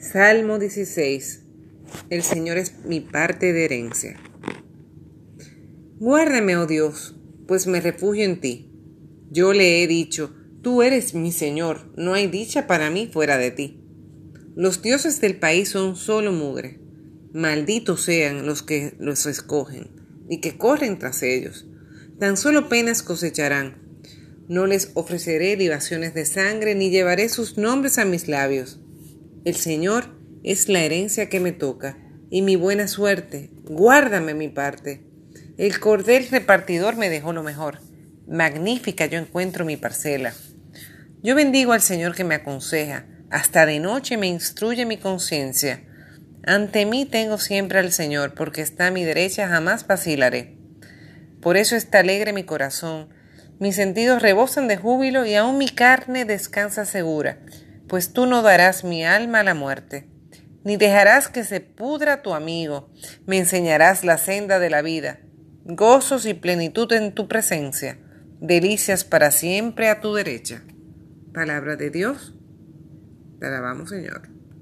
Salmo 16. El Señor es mi parte de herencia. Guárdame, oh Dios, pues me refugio en ti. Yo le he dicho, tú eres mi Señor, no hay dicha para mí fuera de ti. Los dioses del país son solo mugre. Malditos sean los que los escogen y que corren tras ellos. Tan solo penas cosecharán. No les ofreceré libaciones de sangre ni llevaré sus nombres a mis labios el Señor es la herencia que me toca y mi buena suerte. Guárdame mi parte. El cordel repartidor me dejó lo mejor. Magnífica yo encuentro mi parcela. Yo bendigo al Señor que me aconseja. Hasta de noche me instruye mi conciencia. Ante mí tengo siempre al Señor, porque está a mi derecha jamás vacilaré. Por eso está alegre mi corazón. Mis sentidos rebosan de júbilo y aún mi carne descansa segura pues tú no darás mi alma a la muerte, ni dejarás que se pudra tu amigo, me enseñarás la senda de la vida, gozos y plenitud en tu presencia, delicias para siempre a tu derecha. Palabra de Dios, te alabamos Señor.